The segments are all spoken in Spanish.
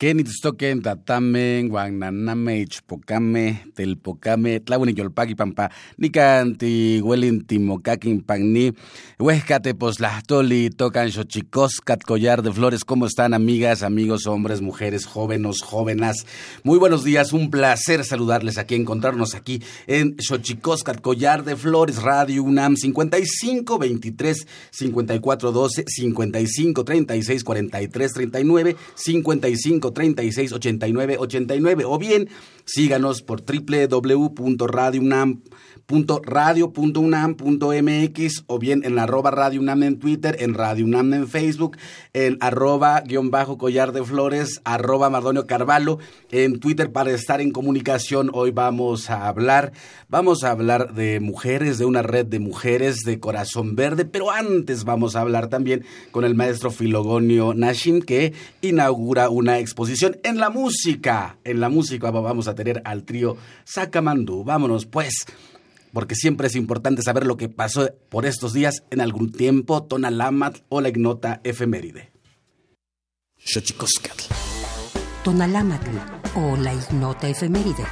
Kenitstoken, Tatamen, Guananame, Ichpocame, Telpocame, Tlawini Yolpaki Pampa, Nicanti, Welinti, Mocaquin, Pagni, Huescate, Poslahtoli, Tocan Xochicoscat, Collar de Flores. ¿Cómo están, amigas, amigos, hombres, mujeres, jóvenes, jóvenes? Muy buenos días, un placer saludarles aquí, encontrarnos aquí en Xochicoscat, Collar de Flores, Radio UNAM, 55 23 54 12, 55 36 43 39, 55 36 89 89 o bien síganos por www.radiounam.com radio.unam.mx o bien en la arroba Radio en Twitter, en Radio UNAM en Facebook, en arroba guion bajo collar de flores, arroba Mardonio Carvalho, en Twitter para estar en comunicación. Hoy vamos a hablar, vamos a hablar de mujeres, de una red de mujeres de corazón verde, pero antes vamos a hablar también con el maestro Filogonio Nashim que inaugura una exposición en la música. En la música vamos a tener al trío Sacamandú. Vámonos pues porque siempre es importante saber lo que pasó por estos días en algún tiempo, Tonalamat o la ignota efeméride. Tonalamatl o la ignota efeméride.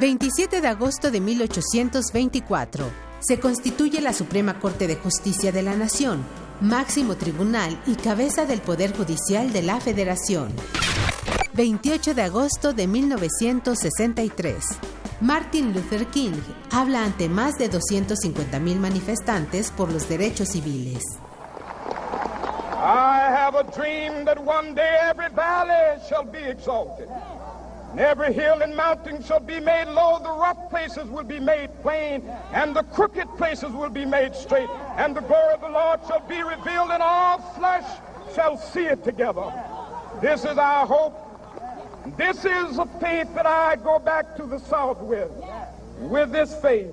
...27 de agosto de 1824... ...se constituye la Suprema Corte de Justicia de la Nación máximo tribunal y cabeza del Poder Judicial de la Federación. 28 de agosto de 1963. Martin Luther King habla ante más de 250.000 manifestantes por los derechos civiles. I have dream that one day every valley shall be exalted. And every hill and mountain shall be made low, the rough places will be made plain, and the crooked places will be made straight. And the glory of the Lord shall be revealed, and all flesh shall see it together. This is our hope. This is a faith that I go back to the South with. With this faith,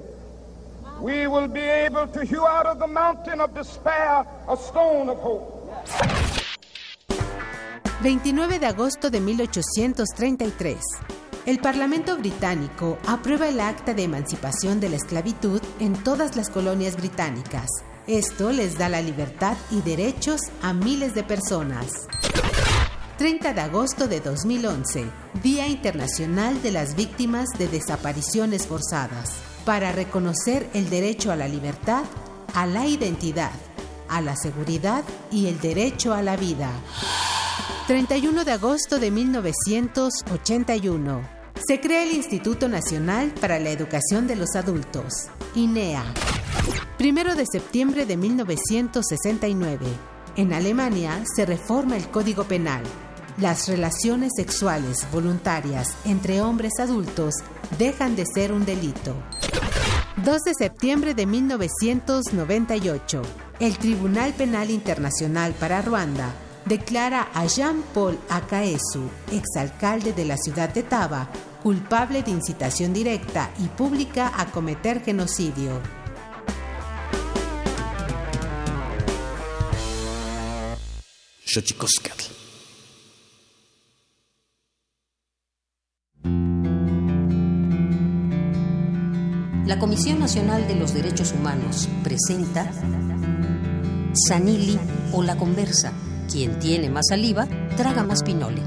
we will be able to hew out of the mountain of despair a stone of hope. 29 de agosto de 1833. El Parlamento británico aprueba el acta de emancipación de la esclavitud en todas las colonias británicas. Esto les da la libertad y derechos a miles de personas. 30 de agosto de 2011, Día Internacional de las Víctimas de Desapariciones Forzadas, para reconocer el derecho a la libertad, a la identidad, a la seguridad y el derecho a la vida. 31 de agosto de 1981. Se crea el Instituto Nacional para la Educación de los Adultos, INEA. 1 de septiembre de 1969. En Alemania se reforma el Código Penal. Las relaciones sexuales voluntarias entre hombres adultos dejan de ser un delito. 2 de septiembre de 1998. El Tribunal Penal Internacional para Ruanda declara a Jean-Paul Akaesu, exalcalde de la ciudad de Taba, culpable de incitación directa y pública a cometer genocidio. La Comisión Nacional de los Derechos Humanos presenta Sanili o La Conversa. Quien tiene más saliva, traga más pinole.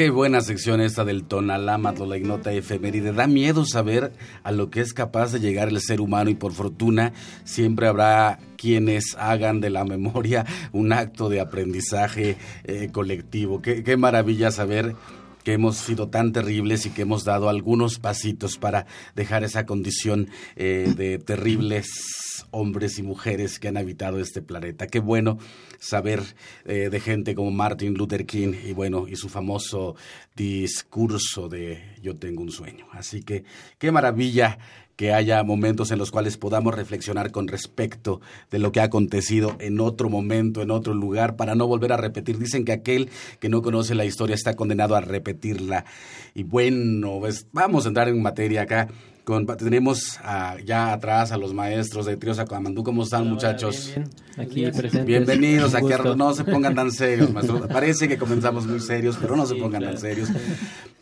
Qué buena sección esta del Tonalámatlo, la ignota efeméride. Da miedo saber a lo que es capaz de llegar el ser humano y por fortuna siempre habrá quienes hagan de la memoria un acto de aprendizaje eh, colectivo. Qué, qué maravilla saber que hemos sido tan terribles y que hemos dado algunos pasitos para dejar esa condición eh, de terribles hombres y mujeres que han habitado este planeta. Qué bueno saber eh, de gente como Martin Luther King y bueno, y su famoso discurso de Yo tengo un sueño. Así que qué maravilla que haya momentos en los cuales podamos reflexionar con respecto de lo que ha acontecido en otro momento, en otro lugar, para no volver a repetir. Dicen que aquel que no conoce la historia está condenado a repetirla. Y bueno, pues vamos a entrar en materia acá tenemos ya atrás a los maestros de Trío Sacamandú. ¿Cómo están, muchachos? Aquí presentes. Bienvenidos aquí. No se pongan tan serios, maestros. Parece que comenzamos muy serios, pero no se pongan tan serios.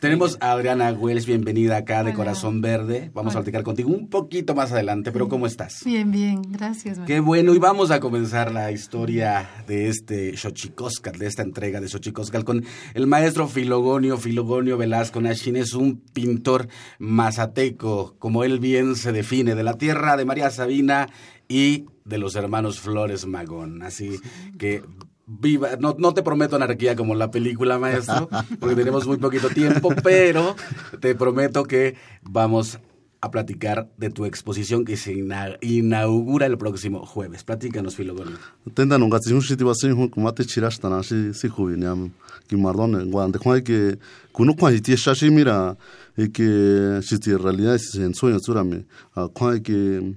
Tenemos a Adriana Wells, bienvenida acá de Corazón Verde. Vamos a platicar contigo un poquito más adelante, pero ¿cómo estás? Bien, bien, gracias. Qué bueno, y vamos a comenzar la historia de este Xochicóscal, de esta entrega de Xochicóscal, con el maestro Filogonio, Filogonio Velasco Nashin. Es un pintor mazateco como él bien se define, de la tierra de María Sabina y de los hermanos Flores Magón. Así que viva, no, no, te prometo anarquía como la película, maestro, porque tenemos muy poquito tiempo, pero te prometo que vamos a platicar de tu exposición que se inaugura el próximo jueves. Platícanos, Filogonio. Tenda nunca si un sitio así un kumate chirasta na si si jubineam que mardone guande kwa que kuno kwa ti shashi mira y que si ti realidad es en sueño surame kwa que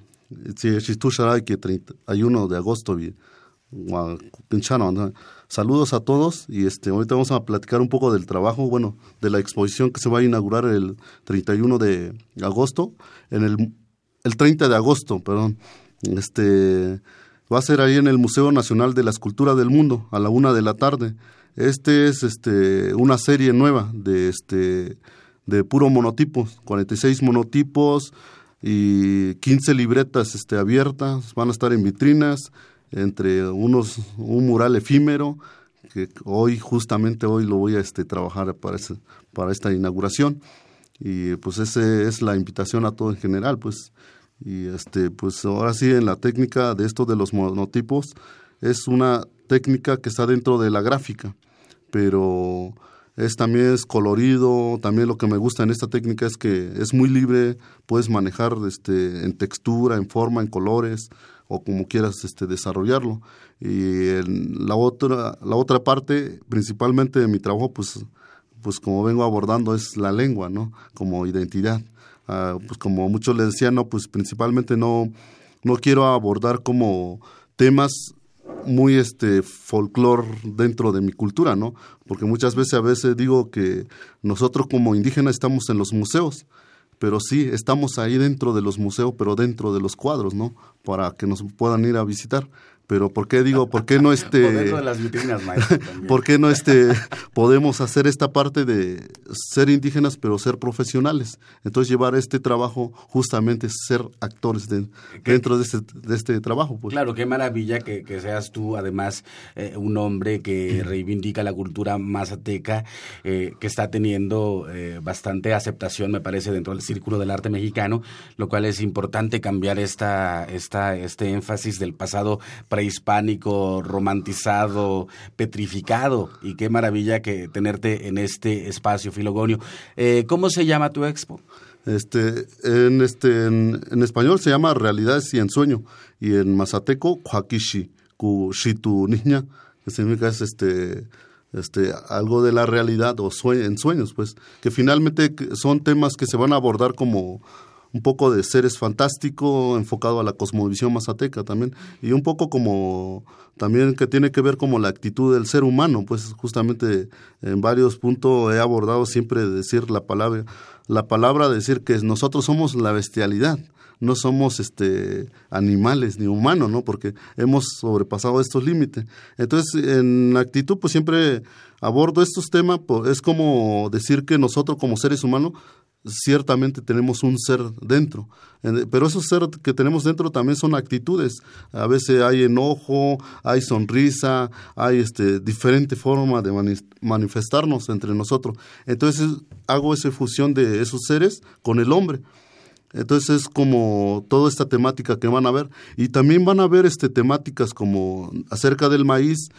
si si tu shara que 31 de agosto vi Saludos a todos y este ahorita vamos a platicar un poco del trabajo, bueno, de la exposición que se va a inaugurar el 31 de agosto, en el, el 30 de agosto, perdón. Este va a ser ahí en el Museo Nacional de la Escultura del Mundo a la una de la tarde. Este es este una serie nueva de este de puro monotipos, 46 monotipos y 15 libretas este, abiertas, van a estar en vitrinas, entre unos, un mural efímero, que hoy, justamente hoy lo voy a este, trabajar para, para esta inauguración. Y pues esa es la invitación a todo en general, pues. Y este, pues ahora sí, en la técnica de esto de los monotipos, es una técnica que está dentro de la gráfica, pero es también es colorido, también lo que me gusta en esta técnica es que es muy libre, puedes manejar este en textura, en forma, en colores o como quieras este desarrollarlo. Y la otra la otra parte principalmente de mi trabajo pues pues como vengo abordando es la lengua, ¿no? Como identidad. Ah, pues como muchos les decían, no, pues principalmente no no quiero abordar como temas muy este folclor dentro de mi cultura, ¿no? Porque muchas veces a veces digo que nosotros como indígenas estamos en los museos, pero sí estamos ahí dentro de los museos, pero dentro de los cuadros, ¿no? Para que nos puedan ir a visitar pero ¿por qué digo, por qué no este... de las vitrinas, maestro, ¿Por qué no este, podemos hacer esta parte de ser indígenas pero ser profesionales? Entonces llevar este trabajo justamente ser actores dentro de este, de este trabajo. Pues. Claro, qué maravilla que, seas tú además eh, un hombre que reivindica la cultura mazateca, eh, que está teniendo eh, bastante aceptación, me parece, dentro del círculo del arte mexicano, lo cual es importante cambiar esta, esta, este énfasis del pasado hispánico romantizado, petrificado. Y qué maravilla que tenerte en este espacio, Filogonio. Eh, ¿Cómo se llama tu expo? Este, en, este, en, español se llama Realidades y Ensueño. Y en mazateco, Kuhakishi, Kushitu Niña, que significa es este, este, algo de la realidad o en sueños, pues, que finalmente son temas que se van a abordar como un poco de seres fantástico enfocado a la cosmovisión mazateca también y un poco como también que tiene que ver como la actitud del ser humano pues justamente en varios puntos he abordado siempre decir la palabra la palabra decir que nosotros somos la bestialidad no somos este animales ni humanos, ¿no? Porque hemos sobrepasado estos límites. Entonces, en actitud, pues siempre abordo estos temas, pues, es como decir que nosotros como seres humanos ciertamente tenemos un ser dentro, pero esos ser que tenemos dentro también son actitudes. A veces hay enojo, hay sonrisa, hay este diferente forma de manifestarnos entre nosotros. Entonces hago esa fusión de esos seres con el hombre. Entonces es como toda esta temática que van a ver y también van a ver este temáticas como acerca del maíz,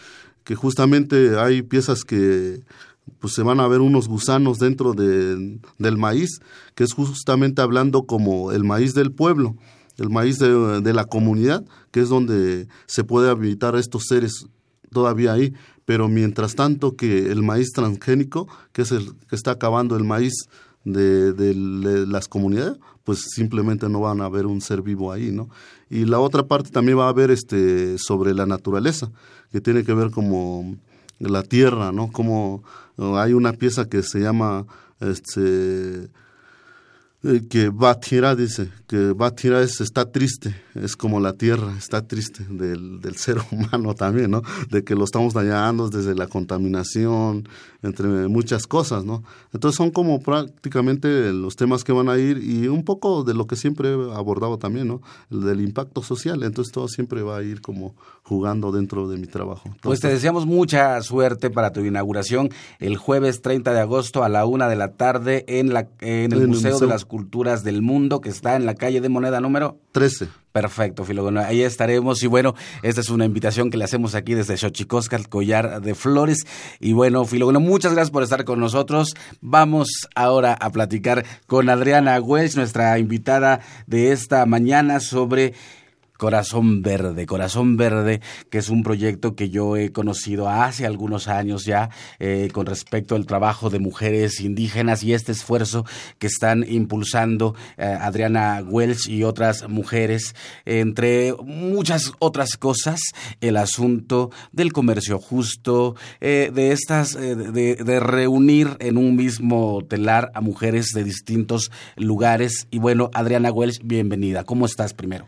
que justamente hay piezas que pues se van a ver unos gusanos dentro de, del maíz, que es justamente hablando como el maíz del pueblo, el maíz de, la comunidad, que es donde se puede habitar estos seres todavía ahí, pero mientras tanto que el maíz transgénico, que es el que está acabando el maíz de, de, las comunidades, pues simplemente no van a ver un ser vivo ahí, ¿no? Y la otra parte también va a haber este sobre la naturaleza, que tiene que ver como la tierra, ¿no? Como hay una pieza que se llama este que Batira dice que Batira es, está triste, es como la tierra, está triste del, del ser humano también, ¿no? De que lo estamos dañando desde la contaminación, entre muchas cosas, ¿no? Entonces son como prácticamente los temas que van a ir y un poco de lo que siempre he abordado también, ¿no? El del impacto social, entonces todo siempre va a ir como jugando dentro de mi trabajo. pues te deseamos mucha suerte para tu inauguración el jueves 30 de agosto a la una de la tarde en, la, en el, Museo, de las Culturas del Mundo que está en la calle de Moneda número 13. Perfecto, Filogono. Ahí estaremos. Y bueno, esta es una invitación que le hacemos aquí desde Xochicosca, el collar de flores. Y bueno, Filogono, muchas gracias por estar con nosotros. Vamos ahora a platicar con Adriana Welch, nuestra invitada de esta mañana, sobre Corazón Verde, Corazón Verde, que es un proyecto que yo he conocido hace algunos años ya eh, con respecto al trabajo de mujeres indígenas y este esfuerzo que están impulsando eh, Adriana Welch y otras mujeres, entre muchas otras cosas, el asunto del comercio justo, eh, de estas, de, de reunir en un mismo telar a mujeres de distintos lugares. Y bueno, Adriana Welch, bienvenida. ¿Cómo estás primero?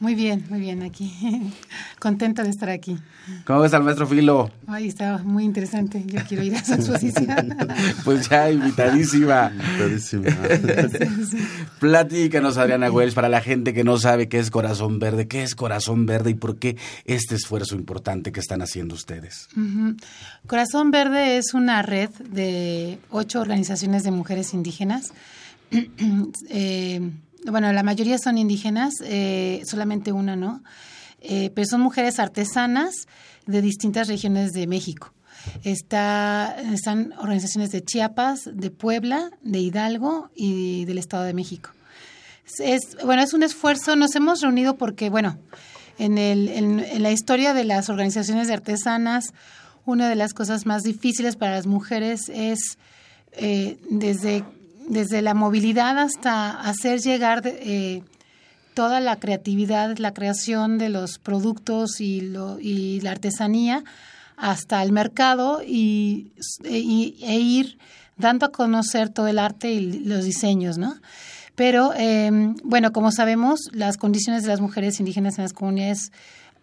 Muy bien, muy bien aquí. Contenta de estar aquí. ¿Cómo ves al maestro Filo? Ay, está muy interesante. Yo quiero ir a esa exposición. pues ya, invitadísima. Invitadísima. Platícanos, Adriana Wells, para la gente que no sabe qué es Corazón Verde, qué es Corazón Verde y por qué este esfuerzo importante que están haciendo ustedes. Corazón Verde es una red de ocho organizaciones de mujeres indígenas. eh, bueno, la mayoría son indígenas, eh, solamente una no, eh, pero son mujeres artesanas de distintas regiones de México. Está, están organizaciones de Chiapas, de Puebla, de Hidalgo y del Estado de México. Es, bueno, es un esfuerzo, nos hemos reunido porque, bueno, en, el, en, la historia de las organizaciones de artesanas, una de las cosas más difíciles para las mujeres es eh, desde desde la movilidad hasta hacer llegar eh, toda la creatividad, la creación de los productos y, lo, y la artesanía hasta el mercado y, e, e, ir dando a conocer todo el arte y los diseños, ¿no? Pero, em, bueno, como sabemos, las condiciones de las mujeres indígenas en las comunidades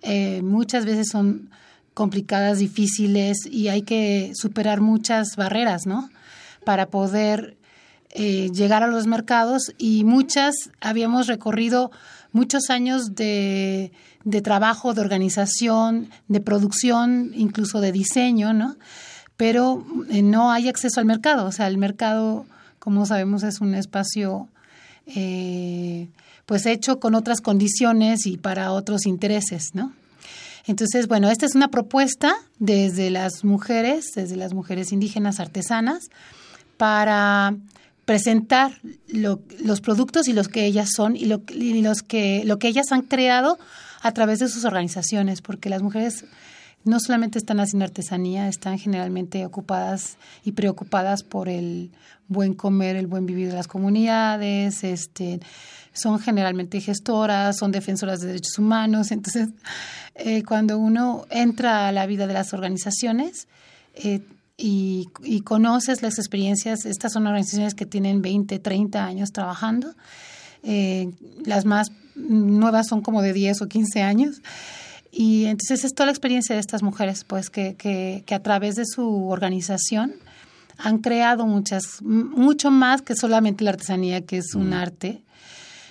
eh, muchas veces son complicadas, difíciles y hay que superar muchas barreras, ¿no? Para poder eh, llegar a los mercados y muchas habíamos recorrido muchos años de, de, trabajo, de organización, de producción, incluso de diseño, ¿no? Pero eh, no hay acceso al mercado. O sea, el mercado, como sabemos, es un espacio eh, pues hecho con otras condiciones y para otros intereses, ¿no? Entonces, bueno, esta es una propuesta desde las mujeres, desde las mujeres indígenas artesanas, para presentar los productos y los que ellas son y, lo, los que, lo que ellas han creado a través de sus organizaciones, porque las mujeres no solamente están haciendo artesanía, están generalmente ocupadas y preocupadas por el buen comer, el buen vivir de las comunidades, este, son generalmente gestoras, son defensoras de derechos humanos. Entonces, eh, cuando uno entra a la vida de las organizaciones, eh, y, conoces las experiencias. Estas son organizaciones que tienen 20, 30 años trabajando. Eh, las más nuevas son como de 10 o 15 años. Y entonces es toda la experiencia de estas mujeres, pues que, que, que a través de su organización han creado muchas, mucho más que solamente la artesanía, que es un mm. arte,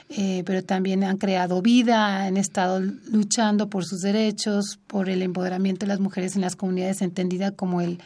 eh, pero también han creado vida, han estado luchando por sus derechos, por el empoderamiento de las mujeres en las comunidades, entendida como el,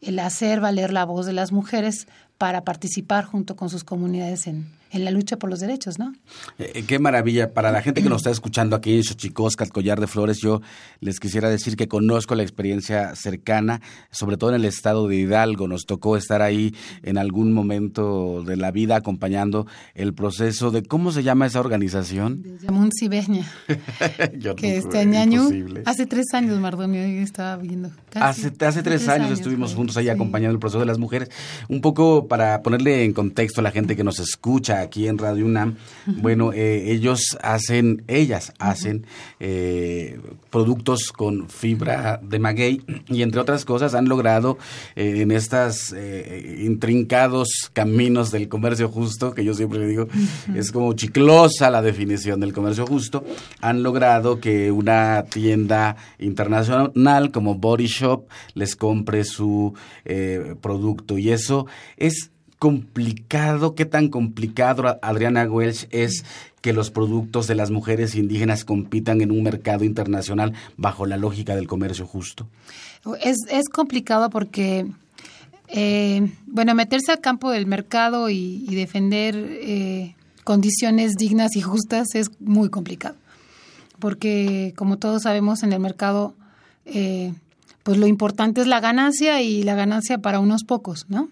el hacer valer la voz de las mujeres para participar junto con sus comunidades en, en la lucha por los derechos, ¿no? Eh, qué maravilla. Para la gente que nos está escuchando aquí en Xochicosca, el Collar de Flores, yo les quisiera decir que conozco la experiencia cercana, sobre todo en el estado de Hidalgo. Nos tocó estar ahí en algún momento de la vida acompañando el proceso de, ¿cómo se llama esa organización? Yamun Cibeña. que este año, hace tres años, Mardonio, estaba viendo. hace, hace tres, años, estuvimos juntos ahí acompañando el proceso de las mujeres. Un poco para ponerle en contexto a la gente que nos escucha, aquí en Radio UNAM, bueno, eh, ellos hacen, ellas hacen eh, productos con fibra de maguey y entre otras cosas han logrado eh, en estas intrincados caminos del comercio justo, que yo siempre digo, es como chiclosa la definición del comercio justo, han logrado que una tienda internacional como Body Shop les compre su producto. Y eso es complicado, qué tan complicado, Adriana Welch, es que los productos de las mujeres indígenas compitan en un mercado internacional bajo la lógica del comercio justo? Es, es complicado porque, eh, bueno, meterse al campo del mercado y, defender eh, condiciones dignas y justas es muy complicado. Porque, como todos sabemos, en el mercado, eh, pues lo importante es la ganancia y la ganancia para unos pocos, ¿no?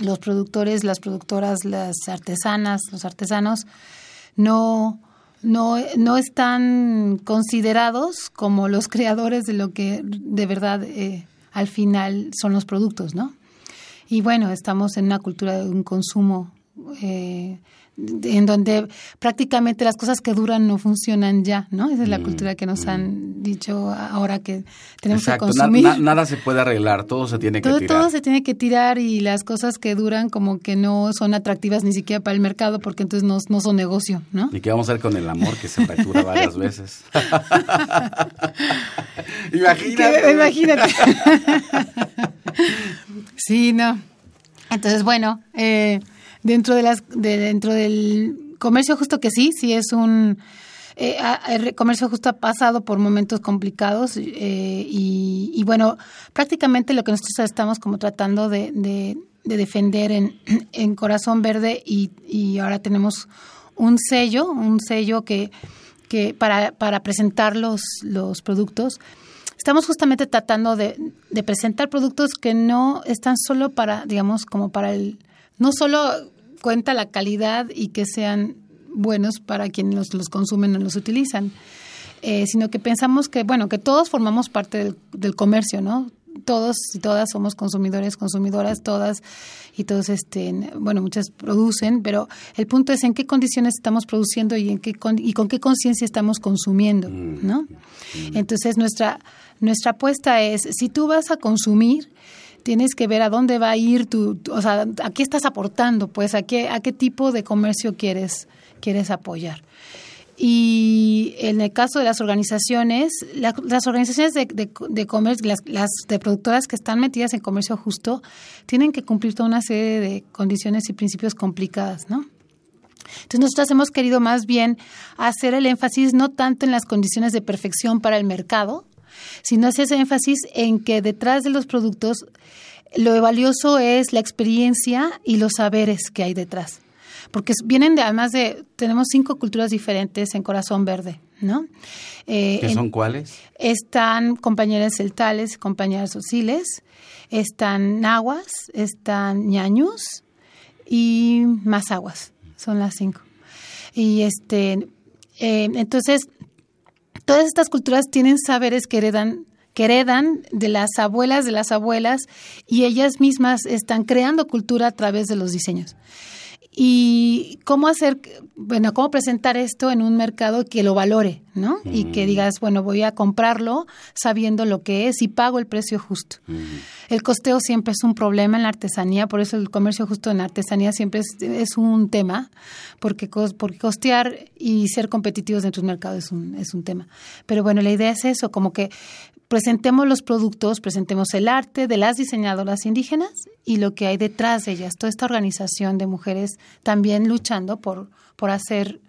Los productores, las productoras, las artesanas, los artesanos, no, no, no están considerados como los creadores de lo que de verdad eh, al final son los productos, ¿no? Y bueno, estamos en una cultura de un consumo eh, en donde prácticamente las cosas que duran no funcionan ya, ¿no? Esa es la mm, cultura que nos mm. han dicho ahora que tenemos que consumir. nada se puede arreglar, todo se tiene que tirar. Todo se tiene que tirar y las cosas que duran como que no son atractivas ni siquiera para el mercado porque entonces no, no son negocio, ¿no? ¿Y qué vamos a hacer con el amor que se fractura varias veces? imagínate. imagínate. sí, no. Entonces, bueno, eh, dentro de las de, dentro del comercio justo que sí, sí es un eh, el comercio justo ha pasado por momentos complicados eh, y, bueno, prácticamente lo que nosotros estamos como tratando de, de, defender en, en, Corazón Verde y, y, ahora tenemos un sello, un sello que, que para, para presentar los, los productos. Estamos justamente tratando de, de presentar productos que no están solo para, digamos, como para el, no solo cuenta la calidad y que sean buenos para quienes los, consumen o los utilizan, eh, sino que pensamos que, bueno, que todos formamos parte del, comercio, ¿no? Todos y todas somos consumidores, consumidoras, todas y todos, este, bueno, muchas producen, pero el punto es en qué condiciones estamos produciendo y en qué y con qué conciencia estamos consumiendo. ¿no? Mm. Entonces nuestra nuestra apuesta es si tú vas a consumir tienes que ver a dónde va a ir tu, o sea, a qué estás aportando, pues a qué, a qué tipo de comercio quieres, quieres apoyar. Y en el caso de las organizaciones, las organizaciones de, de, comercio, las, de productoras que están metidas en comercio justo, tienen que cumplir toda una serie de condiciones y principios complicadas, ¿no? Entonces nosotros hemos querido más bien hacer el énfasis no tanto en las condiciones de perfección para el mercado, sino hace ese énfasis en que detrás de los productos lo valioso es la experiencia y los saberes que hay detrás. Porque vienen de, además de, tenemos cinco culturas diferentes en Corazón Verde, ¿no? Eh, ¿Qué son cuáles? Están compañeras celtales, compañeras sociles, están nahuas, están ñañus y más aguas, son las cinco. Y este, eh, entonces, Todas estas culturas tienen saberes que heredan que heredan de las abuelas de las abuelas y ellas mismas están creando cultura a través de los diseños y cómo hacer, bueno, cómo presentar esto en un mercado que lo valore, ¿no? Y que digas, bueno, voy a comprarlo sabiendo lo que es y pago el precio justo. El costeo siempre es un problema en la artesanía, por eso el comercio justo en la artesanía siempre es, un tema, porque, porque costear y ser competitivos dentro del mercado es un, es un tema. Pero bueno, la idea es eso, como que presentemos los productos, presentemos el arte de las diseñadoras indígenas y lo que hay detrás de ellas, toda esta organización de mujeres también luchando por, por hacer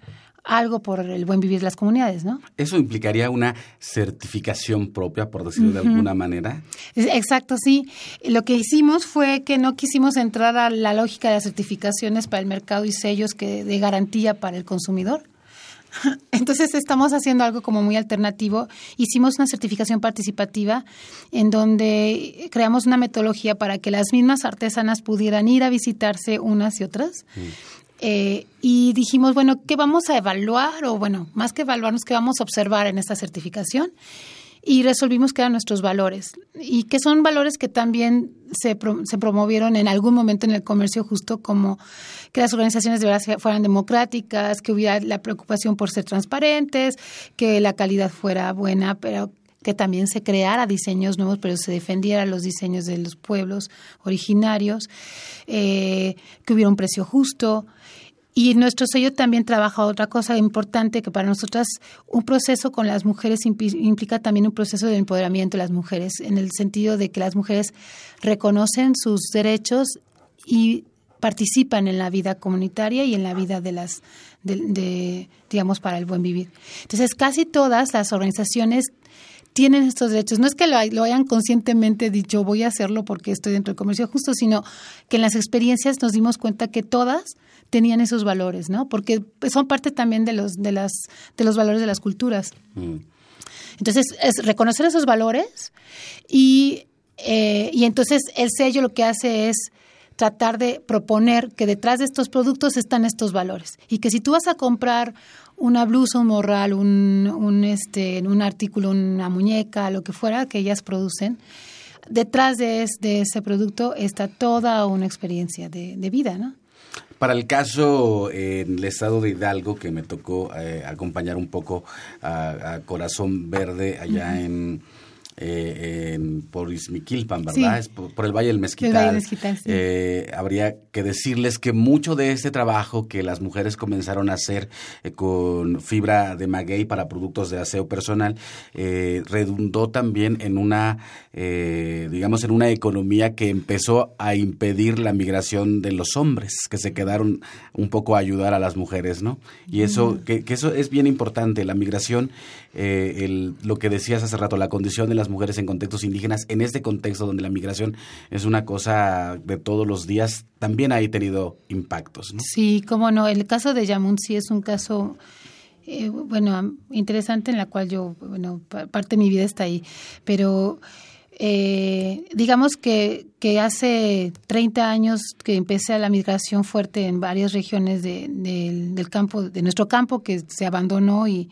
algo por el buen vivir de las comunidades, ¿no? ¿Eso implicaría una certificación propia, por decirlo de alguna manera? Exacto, sí. Lo que hicimos fue que no quisimos entrar a la lógica de las certificaciones para el mercado y sellos que de garantía para el consumidor, entonces estamos haciendo algo como muy alternativo. Hicimos una certificación participativa en donde creamos una metodología para que las mismas artesanas pudieran ir a visitarse unas y otras. Mm. Eh, y dijimos, bueno, ¿qué vamos a evaluar? O bueno, más que evaluarnos, ¿qué vamos a observar en esta certificación? Y resolvimos que eran nuestros valores y que son valores que también se, se promovieron en algún momento en el comercio justo como que las organizaciones de verdad fueran democráticas, que hubiera la preocupación por ser transparentes, que la calidad fuera buena, pero que también se creara diseños nuevos, pero se defendiera los diseños de los pueblos originarios, eh, que hubiera un precio justo, y nuestro sello también trabaja otra cosa importante que para nosotras un proceso con las mujeres implica también un proceso de empoderamiento de las mujeres, en el sentido de que las mujeres reconocen sus derechos y participan en la vida comunitaria y en la vida de las, de, digamos, para el buen vivir. Entonces, casi todas las organizaciones tienen estos derechos. No es que lo, lo, hayan conscientemente dicho, voy a hacerlo porque estoy dentro del comercio justo, sino que en las experiencias nos dimos cuenta que todas tenían esos valores, ¿no? Porque son parte también de los, de las, de los valores de las culturas. Mm. Entonces, es reconocer esos valores y, eh, y entonces el sello lo que hace es tratar de proponer que detrás de estos productos están estos valores y que si tú vas a comprar una blusa, un morral, un, un, este, un artículo, una muñeca, lo que fuera que ellas producen, detrás de, de ese producto está toda una experiencia de, de vida, ¿no? Para el caso en el estado de Hidalgo, que me tocó eh, acompañar un poco a, Corazón Verde allá en eh, en, por Izmiquilpan, ¿verdad? Es por, el Valle del Mezquital. Eh, habría que decirles que mucho de este trabajo que las mujeres comenzaron a hacer eh, con fibra de maguey para productos de aseo personal redundó también en una, digamos, en una economía que empezó a impedir la migración de los hombres, que se quedaron un poco a ayudar a las mujeres, ¿no? Y eso, que, que eso es bien importante, la migración, el, lo que decías hace rato, la condición de las mujeres en contextos indígenas, en este contexto donde la migración es una cosa de todos los días, también ha tenido impactos. Sí, cómo no. El caso de Yamun sí es un caso eh, bueno, interesante en la cual yo, bueno, parte de mi vida está ahí, pero eh, digamos que, que hace 30 años que empecé la migración fuerte en varias regiones de, del campo, de nuestro campo que se abandonó y,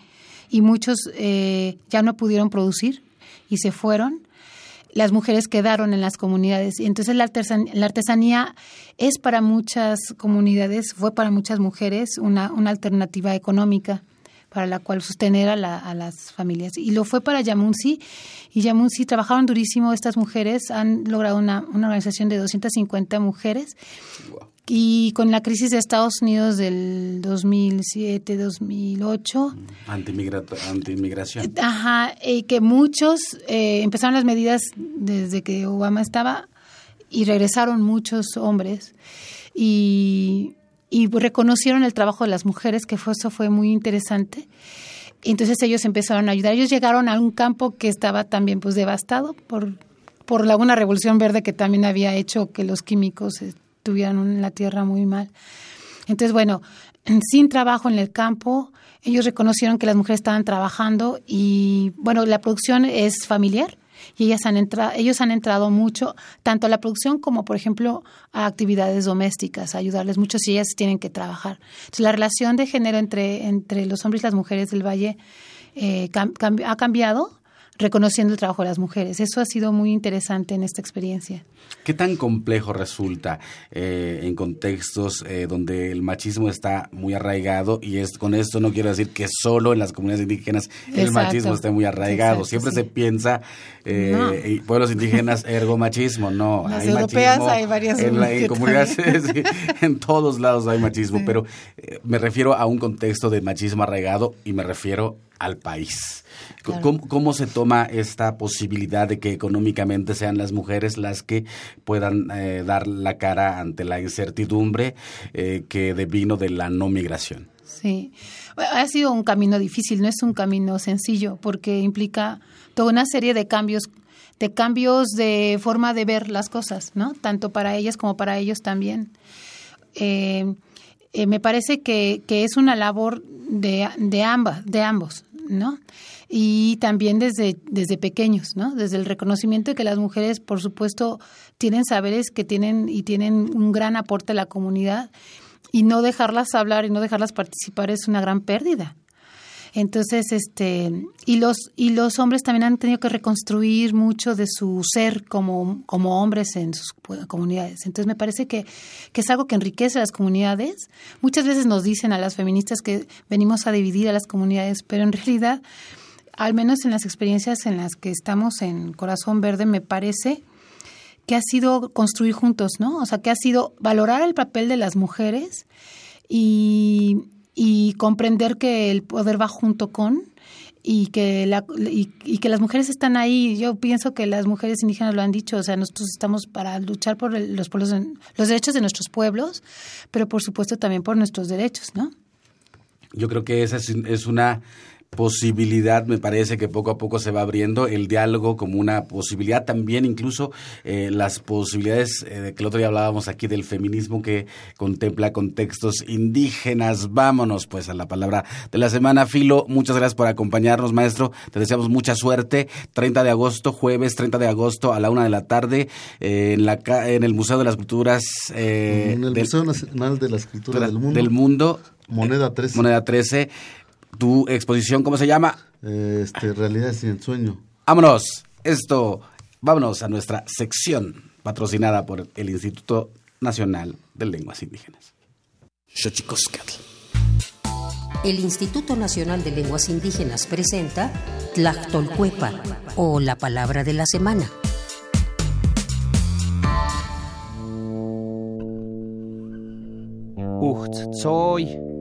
y muchos eh, ya no pudieron producir y se fueron, las mujeres quedaron en las comunidades. Y entonces la la artesanía es para muchas comunidades, fue para muchas mujeres una, una alternativa económica para la cual sostener a, las familias. Y lo fue para Yamunsi. Y Yamunsi trabajaron durísimo. Estas mujeres han logrado una, una organización de 250 mujeres. Y con la crisis de Estados Unidos del 2007-2008. Anti-inmigración. Ajá, y que muchos eh, empezaron las medidas desde que Obama estaba y regresaron muchos hombres y, y reconocieron el trabajo de las mujeres, que fue, eso fue muy interesante. Entonces ellos empezaron a ayudar. Ellos llegaron a un campo que estaba también pues devastado por, por la, una revolución verde que también había hecho que los químicos tuvieron la tierra muy mal. Entonces, bueno, sin trabajo en el campo, ellos reconocieron que las mujeres estaban trabajando y, bueno, la producción es familiar y ellas han entrado, ellos han entrado mucho, tanto a la producción como, por ejemplo, a actividades domésticas, a ayudarles mucho si ellas tienen que trabajar. Entonces, la relación de género entre, entre los hombres y las mujeres del Valle eh, ha cambiado reconociendo el trabajo de las mujeres. Eso ha sido muy interesante en esta experiencia. ¿Qué tan complejo resulta eh, en contextos eh, donde el machismo está muy arraigado? Y es, con esto no quiero decir que solo en las comunidades indígenas el machismo esté muy arraigado. Siempre se piensa, eh, pueblos indígenas, ergo machismo. No, las hay europeas hay varias. En, en comunidades, en todos lados hay machismo, pero eh, me refiero a un contexto de machismo arraigado y me refiero al país. ¿Cómo, se toma esta posibilidad de que económicamente sean las mujeres las que puedan eh, dar la cara ante la incertidumbre eh, que devino de la no migración? Sí, ha sido un camino difícil, no es un camino sencillo porque implica toda una serie de cambios de cambios de forma de ver las cosas, ¿no? Tanto para ellas como para ellos también. Eh, me parece que, que, es una labor de, de, ambas, de ambos, ¿no? Y también desde, desde pequeños, ¿no? Desde el reconocimiento de que las mujeres, por supuesto, tienen saberes que tienen y tienen un gran aporte a la comunidad y no dejarlas hablar y no dejarlas participar es una gran pérdida. Entonces, este, y los, y los hombres también han tenido que reconstruir mucho de su ser como, como hombres en sus comunidades. Entonces, me parece que, que es algo que enriquece a las comunidades. Muchas veces nos dicen a las feministas que venimos a dividir a las comunidades, pero en realidad, al menos en las experiencias en las que estamos en Corazón Verde, me parece que ha sido construir juntos, ¿no? O sea, que ha sido valorar el papel de las mujeres y, y comprender que el poder va junto con y que la, y, que las mujeres están ahí yo pienso que las mujeres indígenas lo han dicho o sea nosotros estamos para luchar por los pueblos los derechos de nuestros pueblos pero por supuesto también por nuestros derechos no yo creo que esa es una posibilidad, me parece que poco a poco se va abriendo el diálogo como una posibilidad, también incluso eh, las posibilidades eh, que el otro día hablábamos aquí del feminismo que contempla contextos indígenas. Vámonos pues a la palabra de la semana, Filo. Muchas gracias por acompañarnos, maestro. Te deseamos mucha suerte. 30 de agosto, jueves 30 de agosto a la una de la tarde eh, en, la, en el Museo de las Culturas. en el Museo Nacional de la Escritura del Mundo. Del mundo. Moneda 13. Moneda 13 tu exposición, ¿cómo se llama? Este, Realidad sin sueño. Vámonos. Esto, vámonos a nuestra sección patrocinada por el Instituto Nacional de Lenguas Indígenas. El Instituto Nacional de Lenguas Indígenas presenta Tlactolcuepa o la palabra de la semana. soy.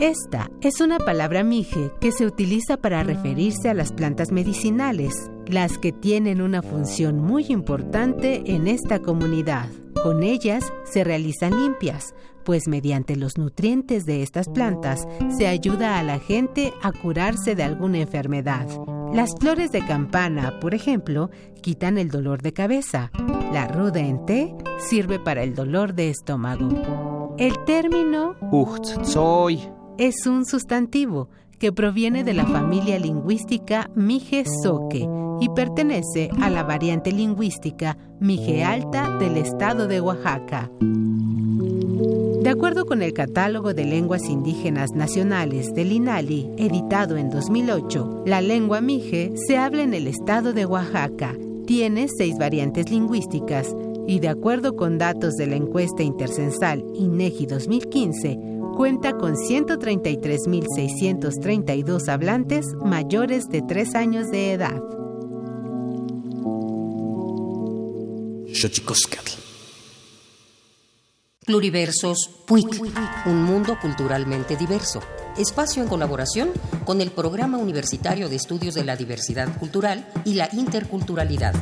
Esta es una palabra mije que se utiliza para referirse a las plantas medicinales, las que tienen una función muy importante en esta comunidad. Con ellas se realizan limpias, pues mediante los nutrientes de estas plantas se ayuda a la gente a curarse de alguna enfermedad. Las flores de campana, por ejemplo, quitan el dolor de cabeza. La ruda en té sirve para el dolor de estómago. El término es un sustantivo que proviene de la familia lingüística Mije-Soque y pertenece a la variante lingüística Mije Alta del estado de Oaxaca. De acuerdo con el Catálogo de Lenguas Indígenas Nacionales del INALI, editado en 2008, la lengua mije se habla en el estado de Oaxaca. Tiene seis variantes lingüísticas y, de acuerdo con datos de la encuesta intercensal INEGI 2015, cuenta con 133.632 hablantes mayores de 3 años de edad. Pluriversos PUIC, un mundo culturalmente diverso. Espacio en colaboración con el Programa Universitario de Estudios de la Diversidad Cultural y la Interculturalidad.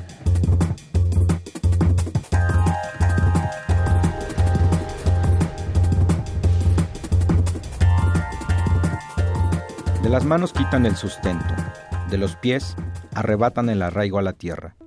De las manos quitan el sustento, de los pies arrebatan el arraigo a la tierra.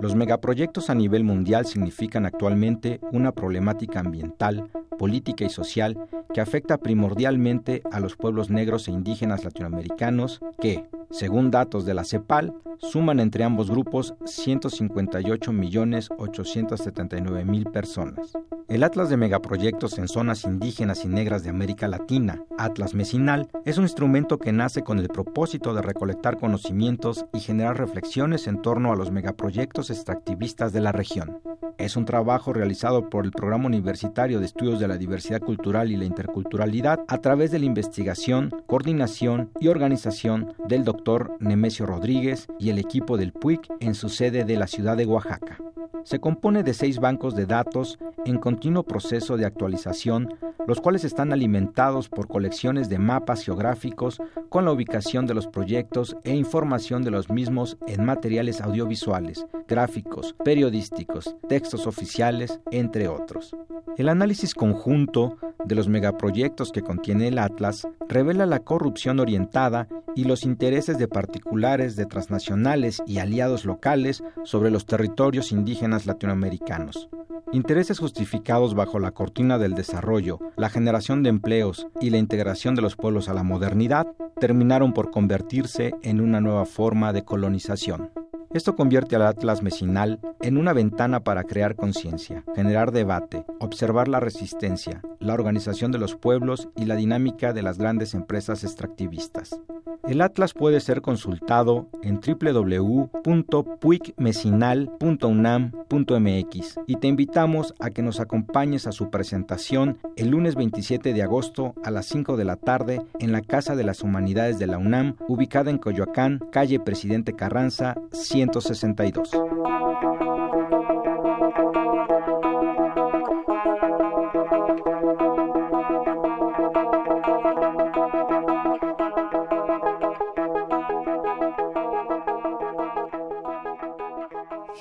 Los megaproyectos a nivel mundial significan actualmente una problemática ambiental, política y social que afecta primordialmente a los pueblos negros e indígenas latinoamericanos que, según datos de la CEPAL, suman entre ambos grupos 158.879.000 personas. El Atlas de Megaproyectos en Zonas Indígenas y Negras de América Latina, Atlas Mesinal, es un instrumento que nace con el propósito de recolectar conocimientos y generar reflexiones en torno a los megaproyectos extractivistas de la región. Es un trabajo realizado por el Programa Universitario de Estudios de la Diversidad Cultural y la Interculturalidad a través de la investigación, coordinación y organización del doctor Nemesio Rodríguez y el equipo del PUIC en su sede de la ciudad de Oaxaca. Se compone de seis bancos de datos en continuo proceso de actualización, los cuales están alimentados por colecciones de mapas geográficos con la ubicación de los proyectos e información de los mismos en materiales audiovisuales, gráficos, periodísticos, textos oficiales, entre otros. El análisis conjunto de los megaproyectos que contiene el Atlas revela la corrupción orientada y los intereses de particulares, de transnacionales y aliados locales sobre los territorios indígenas latinoamericanos. Intereses justificados bajo la cortina del desarrollo, la generación de empleos y la integración de los pueblos a la modernidad terminaron por convertirse en una nueva forma de colonización. Esto convierte al Atlas Mesinal en una ventana para crear conciencia, generar debate, observar la resistencia, la organización de los pueblos y la dinámica de las grandes empresas extractivistas. El atlas puede ser consultado en www.puicmesinal.unam.mx y te invitamos a que nos acompañes a su presentación el lunes 27 de agosto a las 5 de la tarde en la Casa de las Humanidades de la UNAM, ubicada en Coyoacán, calle Presidente Carranza, 162.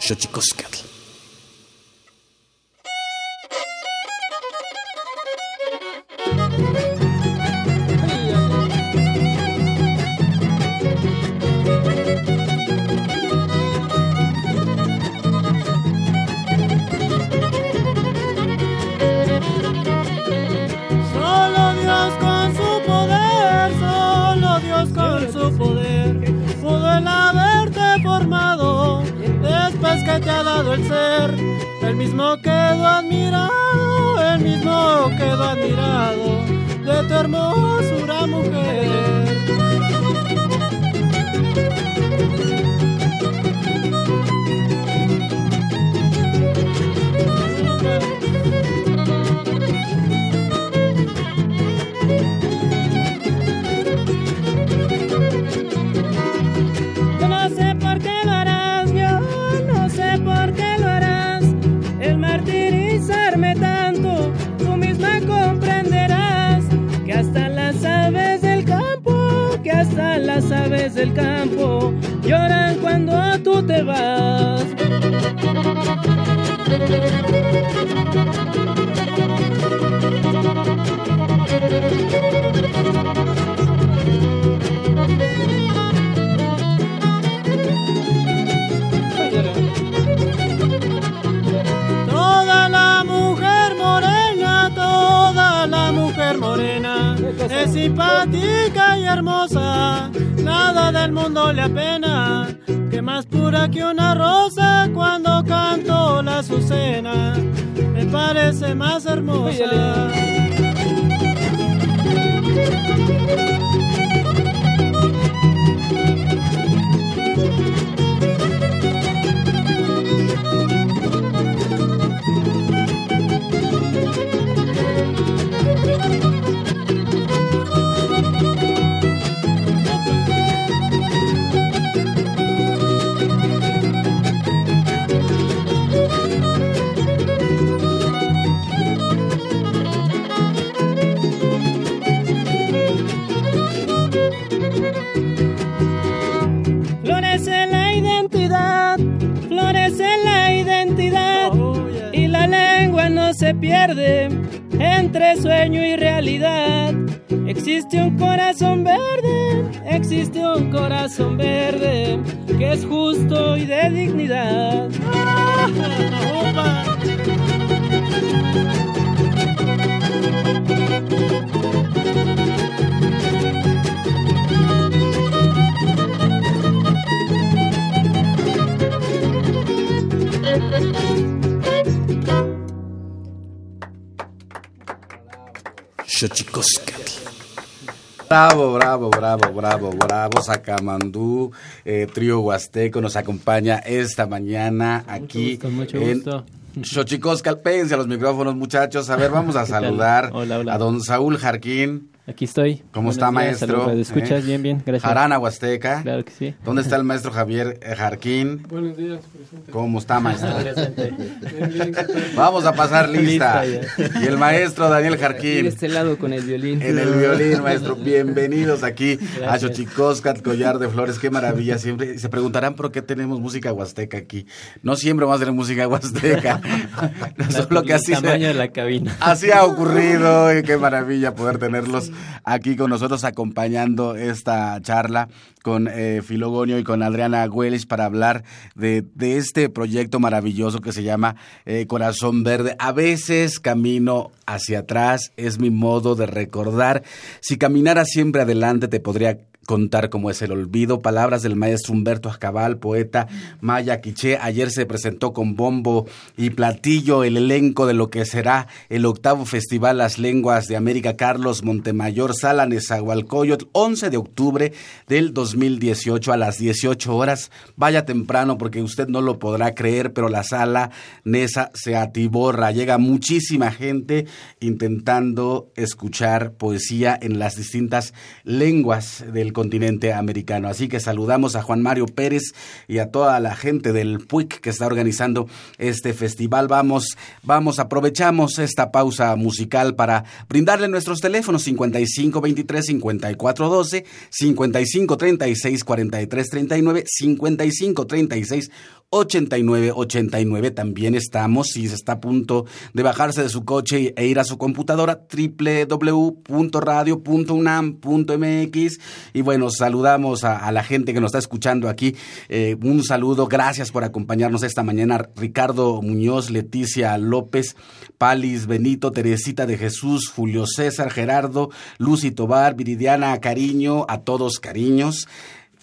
Sjøtje Guskall. Más hermosa. Entre sueño y realidad. Existe un corazón verde, existe un corazón verde que es justo y de dignidad. Bravo, bravo, bravo, bravo, bravo, Sacamandú, eh, Trío Huasteco nos acompaña esta mañana aquí gusto, mucho en gusto. Xochicoscal. Péguense a los micrófonos, muchachos. A ver, vamos a saludar Hola, hola. a don Saúl Jarquín. Aquí estoy. ¿Cómo Buenos está, días, maestro? saludos, ¿Escuchas? ¿Eh? Bien, bien, gracias. Jarana Huasteca. Claro que sí. ¿Dónde está el maestro Javier eh, Jarquín? Buenos días, presente. ¿Cómo está, maestro? Presente. Vamos a pasar lista. Lista Y el maestro Daniel Jarquín. este lado con el violín. En el violín, maestro. Bienvenidos aquí a Gracias. Xochicoscat, Collar de Flores. Qué maravilla siempre. Se preguntarán por qué tenemos música huasteca aquí. No siempre vamos a tener música huasteca. La- Solo que el así, tamaño se- de la cabina. así ha ocurrido. Y qué maravilla poder tenerlos aquí con nosotros acompañando esta charla con eh, Filogonio y con Adriana Welch para hablar de, de este proyecto maravilloso que se llama eh, Corazón Verde. A veces camino hacia atrás, es mi modo de recordar. Si caminara siempre adelante te podría contar cómo es el olvido. Palabras del maestro Humberto Ascabal, poeta maya quiché. Ayer se presentó con bombo y platillo el elenco de lo que será el octavo Festival Las Lenguas de América Carlos Montemayor Sala Nezahualcóyotl, 11 de octubre del 2018 a las 18 horas. Vaya temprano porque usted no lo podrá creer, pero la sala Nesa se atiborra. Llega muchísima gente intentando escuchar poesía en las distintas lenguas del continente americano. Así que saludamos a Juan Mario Pérez y a toda la gente del PUIC que está organizando este festival. Vamos, vamos, aprovechamos esta pausa musical para brindarle nuestros teléfonos 5523 5412, 5536 4339, 5536 8989 también estamos si está a punto de bajarse de su coche e ir a su computadora www.radio.unam.mx y bueno saludamos a, a la gente que nos está escuchando aquí Eh, un saludo gracias por acompañarnos esta mañana Ricardo Muñoz Leticia López Palis Benito Teresita de Jesús Julio César Gerardo Lucy Tobar Viridiana Cariño a todos cariños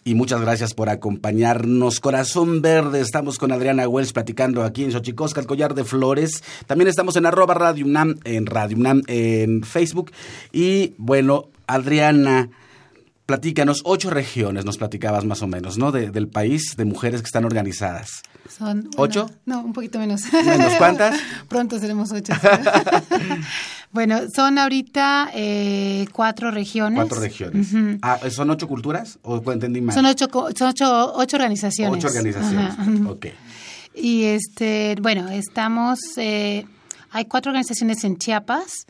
y muchas gracias por acompañarnos. Corazón Verde, estamos con Adriana Wells platicando aquí en Xochicosca, el collar de flores. También estamos en arroba Radio UNAM, en Radio UNAM, en Facebook. Y bueno, Adriana, platícanos, ocho regiones nos platicabas más o menos, ¿no? De- del país, de mujeres que están organizadas. Son, bueno, ¿Ocho? No, un poquito menos. ¿Menos cuántas? Pronto seremos ocho. bueno, son ahorita eh, cuatro regiones. Cuatro regiones. Ah, ¿Son ocho culturas? ¿O entendí mal? Son ocho, son ocho, ocho organizaciones. Ocho organizaciones. Ajá. Ok. Y este, bueno, estamos, eh, hay cuatro organizaciones en Chiapas.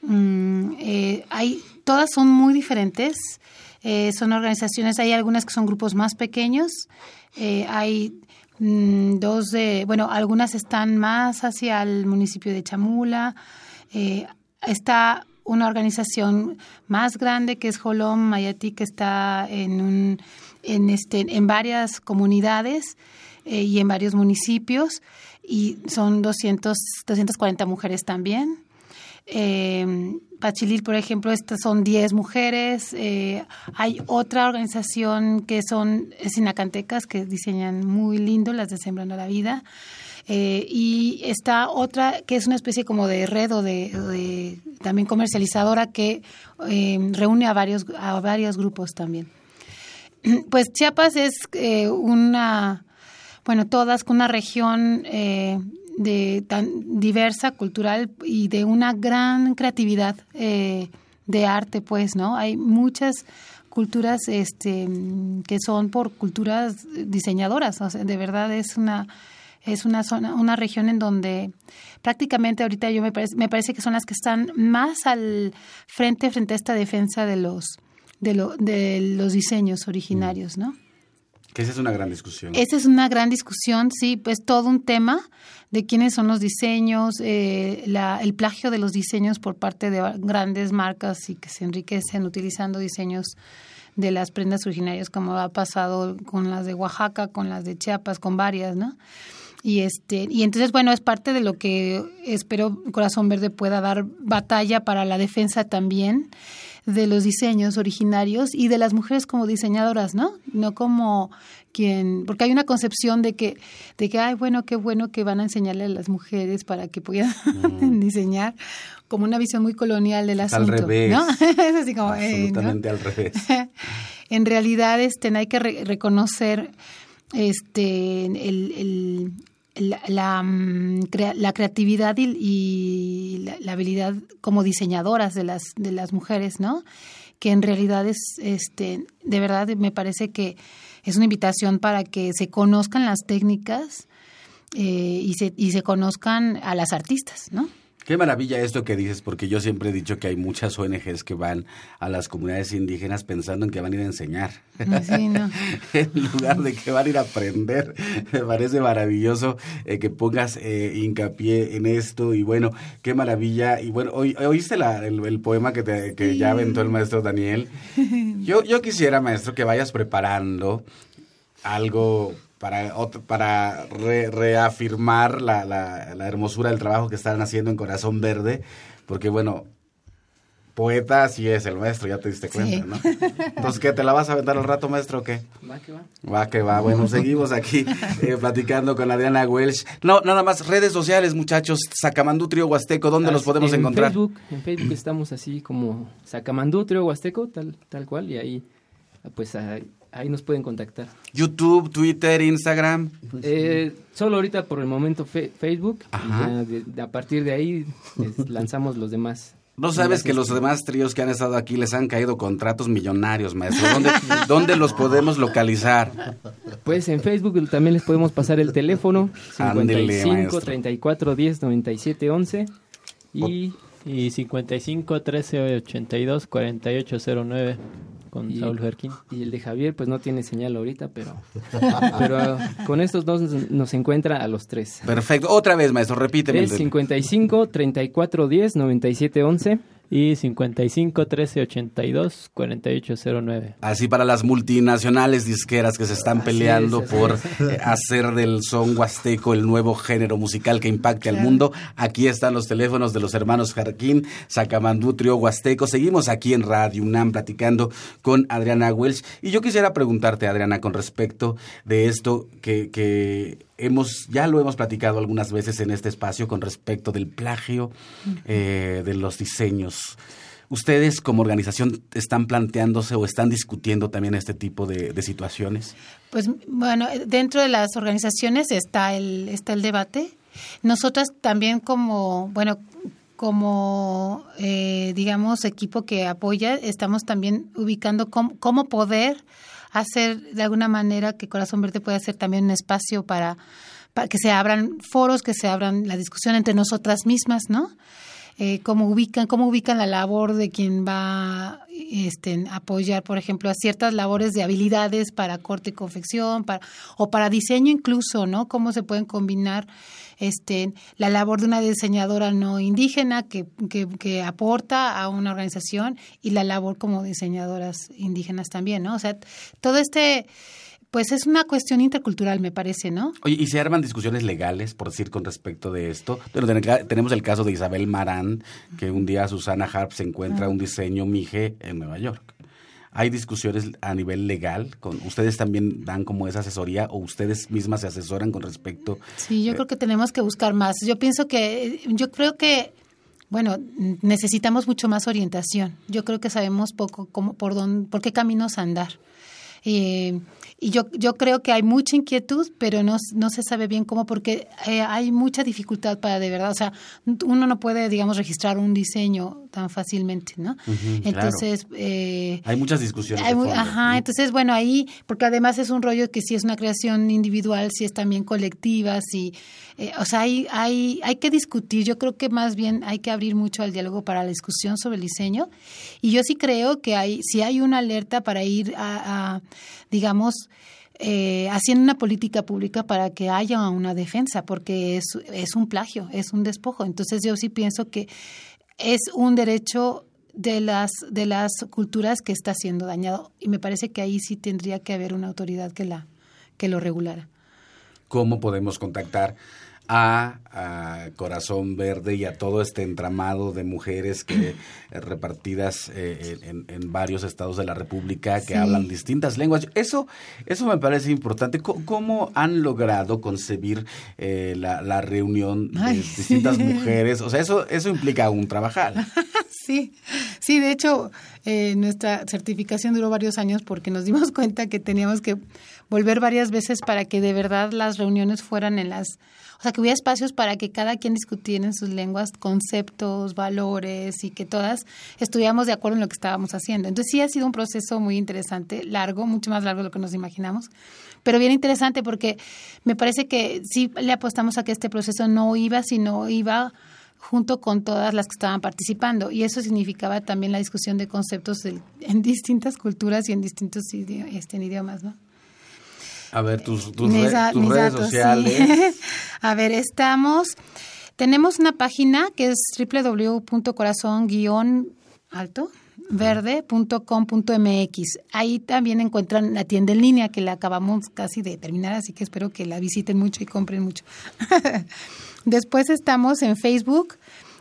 Mm, eh, hay, todas son muy diferentes. Eh, son organizaciones, hay algunas que son grupos más pequeños, eh, hay mm, dos de, bueno, algunas están más hacia el municipio de Chamula, eh, está una organización más grande que es Jolom Mayati, que está en, un, en, este, en varias comunidades y en varios municipios, y son 200, 240 mujeres también. Eh, Pachilil, por ejemplo, estas son 10 mujeres. Eh, hay otra organización que son sinacantecas que diseñan muy lindo las de Sembrando la Vida. Eh, y está otra que es una especie como de red o de, también comercializadora que eh, reúne a varios, a varios grupos también. Pues Chiapas es una, bueno, todas con una región de tan diversa, cultural y de una gran creatividad eh, de arte, pues, ¿no? Hay muchas culturas este, que son por culturas diseñadoras, o sea, de verdad es una es una zona, una región en donde prácticamente ahorita yo me parece, me parece que son las que están más al frente frente a esta defensa de los de, lo, de los diseños originarios, ¿no? Que esa es una gran discusión. Esa es una gran discusión, sí, pues todo un tema de quiénes son los diseños, eh, la, el plagio de los diseños por parte de grandes marcas y que se enriquecen utilizando diseños de las prendas originarias, como ha pasado con las de Oaxaca, con las de Chiapas, con varias, ¿no? Y este y entonces bueno es parte de lo que espero Corazón Verde pueda dar batalla para la defensa también de los diseños originarios y de las mujeres como diseñadoras, ¿no? No como quien, porque hay una concepción de que, de que, ay, bueno, qué bueno que van a enseñarle a las mujeres para que puedan mm. diseñar, como una visión muy colonial del asunto. Al revés. ¿no? es así como, Absolutamente al revés. en realidad, este, hay que reconocer este, el, la, mm, la, creatividad y, la, habilidad como diseñadoras de las, de las mujeres, ¿no? Que en realidad es, este, de verdad me parece que es una invitación para que se conozcan las técnicas eh, y, se, y se conozcan a las artistas, ¿no? Qué maravilla esto que dices, porque yo siempre he dicho que hay muchas ONGs que van a las comunidades indígenas pensando en que van a ir a enseñar. Sí, no. en lugar de que van a ir a aprender. Me parece maravilloso eh, que pongas eh, hincapié en esto y bueno, qué maravilla. Y bueno, ¿oíste la, el, poema que, te, que ya aventó el maestro Daniel? Yo, yo quisiera, maestro, que vayas preparando algo para, para reafirmar la, la, hermosura del trabajo que están haciendo en Corazón Verde, porque bueno, poeta sí es el maestro, ya te diste cuenta, ¿no? Entonces, ¿qué? ¿Te la vas a aventar al rato, maestro, o qué? Va que va. Va que va. Bueno, seguimos aquí eh, platicando con Adriana Welsh. No, nada más, redes sociales, muchachos, Sacamandú Trio Huasteco, ¿dónde los podemos en encontrar? Facebook, en Facebook estamos así como Sacamandú Trio Huasteco, tal, tal cual, y ahí, pues ahí nos pueden contactar. YouTube, Twitter, Instagram. Eh, solo ahorita por el momento Facebook. Y a partir de ahí lanzamos los demás. No sabes que los demás tríos que han estado aquí les han caído contratos millonarios, maestro. ¿Dónde, ¿dónde los podemos localizar? Pues en Facebook también les podemos pasar el teléfono 55 34 10 97 11 y, y 55 13 82 48 09 con Saúl Jerkin. Y el de Javier, pues no tiene señal ahorita, pero, pero con estos dos nos, encuentra a los tres. Perfecto. Otra vez, maestro, repíteme. Es 55 34 10 97 11 y 55 13 82 48 09. Así para las multinacionales disqueras que se están peleando por eh, hacer del son huasteco el nuevo género musical que impacte al mundo. Aquí están los teléfonos de los hermanos Jarquín, Sacamandú, Trio Huasteco. Seguimos aquí en Radio UNAM platicando con Adriana Welch. Y yo quisiera preguntarte, Adriana, con respecto de esto que, que hemos, ya lo hemos platicado algunas veces en este espacio con respecto del plagio eh, de los diseños. ¿Ustedes como organización están planteándose o están discutiendo también este tipo de, situaciones? Pues bueno, dentro de las organizaciones está el, está el debate. Nosotras también como, bueno, como, eh, digamos, equipo que apoya, estamos también ubicando cómo, cómo poder hacer de alguna manera que Corazón Verde pueda ser también un espacio para, para que se abran foros, que se abran la discusión entre nosotras mismas, ¿no? Eh, cómo ubican, cómo ubican la labor de quien va este, apoyar, por ejemplo, a ciertas labores de habilidades para corte y confección, para, o para diseño incluso, ¿no? Cómo se pueden combinar este, la labor de una diseñadora no indígena que, que, que, aporta a una organización y la labor como diseñadoras indígenas también, ¿no? O sea, todo este pues es una cuestión intercultural, me parece, ¿no? Oye, ¿y se arman discusiones legales, por decir, con respecto de esto? Bueno, tenemos el caso de Isabel Marán, que un día Susana Harp se encuentra un diseño Mije en Nueva York. ¿Hay discusiones a nivel legal? Con, ¿Ustedes también dan como esa asesoría o ustedes mismas se asesoran con respecto? Sí, yo creo que tenemos que buscar más. Yo pienso que, yo creo que bueno, necesitamos mucho más orientación. Yo creo que sabemos poco cómo, por dónde, por qué caminos andar. Eh, y yo, yo creo que hay mucha inquietud, pero no, no se sabe bien cómo, porque eh, hay mucha dificultad para de verdad, o sea, uno no puede, digamos, registrar un diseño tan fácilmente, ¿no? entonces... Eh, hay muchas discusiones. ajá, entonces, bueno, ahí, porque además es un rollo que si es una creación individual, si es también colectiva, si... Eh, o sea, hay, hay, hay que discutir, yo creo que más bien hay que abrir mucho al diálogo para la discusión sobre el diseño, y yo sí creo que hay, si hay una alerta para ir a digamos, eh, haciendo una política pública para que haya una defensa, porque es, es un plagio, es un despojo. Entonces yo sí pienso que es un derecho de las de las culturas que está siendo dañado y me parece que ahí sí tendría que haber una autoridad que la que lo regulara. ¿Cómo podemos contactar a, Corazón Verde y a todo este entramado de mujeres que eh, repartidas eh, en, varios estados de la República que hablan distintas lenguas. Eso, eso me parece importante. ¿Cómo, han logrado concebir eh, la, reunión de distintas mujeres? O sea, eso, eso implica un trabajar. Sí, sí, de hecho, nuestra certificación duró varios años porque nos dimos cuenta que teníamos que volver varias veces para que de verdad las reuniones fueran en las o sea, que hubiera espacios para que cada quien discutiera en sus lenguas conceptos, valores y que todas estuviéramos de acuerdo en lo que estábamos haciendo. Entonces sí ha sido un proceso muy interesante, largo, mucho más largo de lo que nos imaginamos, pero bien interesante porque me parece que sí le apostamos a que este proceso no iba, sino iba junto con todas las que estaban participando. Y eso significaba también la discusión de conceptos en distintas culturas y en distintos este, idiomas, ¿no? A ver, tus, redes sociales. A ver, estamos. Tenemos una página que es www.corazón-alto verde.com.mx. Ahí también encuentran la tienda en línea que la acabamos casi de terminar, así que espero que la visiten mucho y compren mucho. Después estamos en Facebook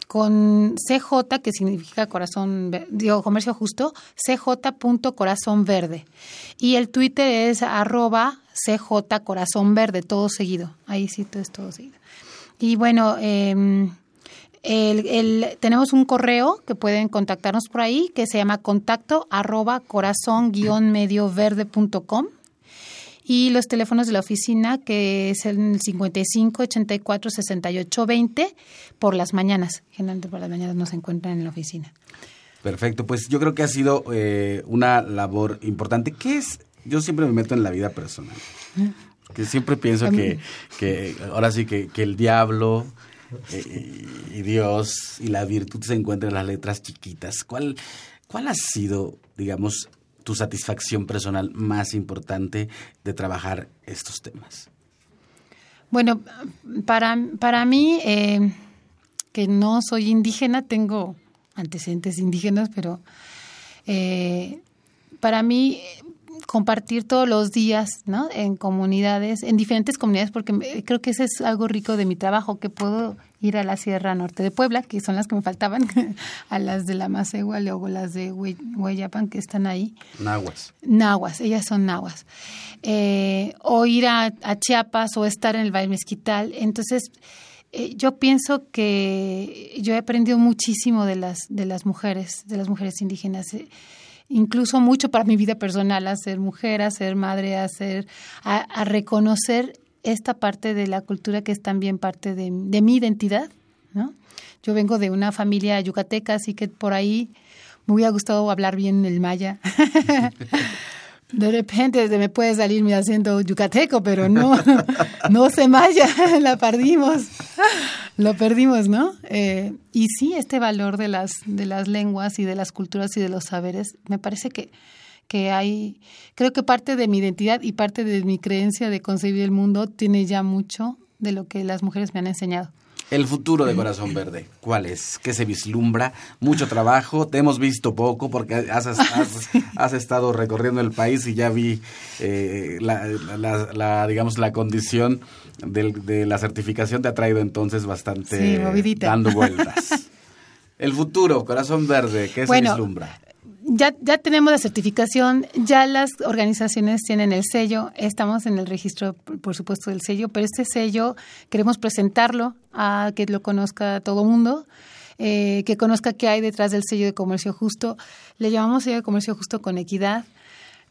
con CJ, que significa corazón, digo, comercio justo, cj.corazón verde. Y el Twitter es arroba CJ Corazón Verde, todo seguido. Ahí sí, todo es todo seguido. Y bueno, em, el, tenemos un correo que pueden contactarnos por ahí que se llama contacto arroba corazón guion medio verde punto com y los teléfonos de la oficina que es el 55 84 68 20 por las mañanas. Generalmente por las mañanas nos encuentran en la oficina. Perfecto, pues yo creo que ha sido eh, una labor importante. ¿Qué es yo siempre me meto en la vida personal. Que siempre pienso que, que ahora sí que, que el diablo eh, y Dios y la virtud se encuentran en las letras chiquitas. ¿Cuál, ¿Cuál ha sido, digamos, tu satisfacción personal más importante de trabajar estos temas? Bueno, para, para mí, eh, que no soy indígena, tengo antecedentes indígenas, pero eh, para mí compartir todos los días, ¿no? En comunidades, en diferentes comunidades, porque creo que ese es algo rico de mi trabajo, que puedo ir a la Sierra Norte de Puebla, que son las que me faltaban, a las de la Macegua, luego las de Hueyapan, que están ahí. Nahuas. Nahuas, ellas son nahuas. Eh, o ir a, Chiapas o estar en el Valle Mezquital. Entonces, eh, yo pienso que yo he aprendido muchísimo de las, de las mujeres, de las mujeres indígenas. Eh, incluso mucho para mi vida personal, a ser mujer, a ser madre, a, ser, a, reconocer esta parte de la cultura que es también parte de, mi identidad, ¿no? Yo vengo de una familia yucateca, así que por ahí me hubiera gustado hablar bien el maya. De repente me puede salir mi acento yucateco, pero no, no se maya, la perdimos. lo perdimos, ¿no? Eh, y sí, este valor de las, de las lenguas y de las culturas y de los saberes, me parece que, que hay, creo que parte de mi identidad y parte de mi creencia de concebir el mundo tiene ya mucho de lo que las mujeres me han enseñado. El futuro de Corazón Verde, ¿cuál es? ¿Qué se vislumbra? Mucho trabajo, te hemos visto poco porque has, has, estado recorriendo el país y ya vi eh, la, digamos, la condición de la certificación te ha traído entonces bastante dando vueltas. El futuro, Corazón Verde, ¿qué se vislumbra? Ya, ya tenemos la certificación, ya las organizaciones tienen el sello, estamos en el registro, por supuesto, del sello, pero este sello queremos presentarlo a que lo conozca todo mundo. Eh, que conozca qué hay detrás del sello de comercio justo. Le llamamos sello de comercio justo con equidad.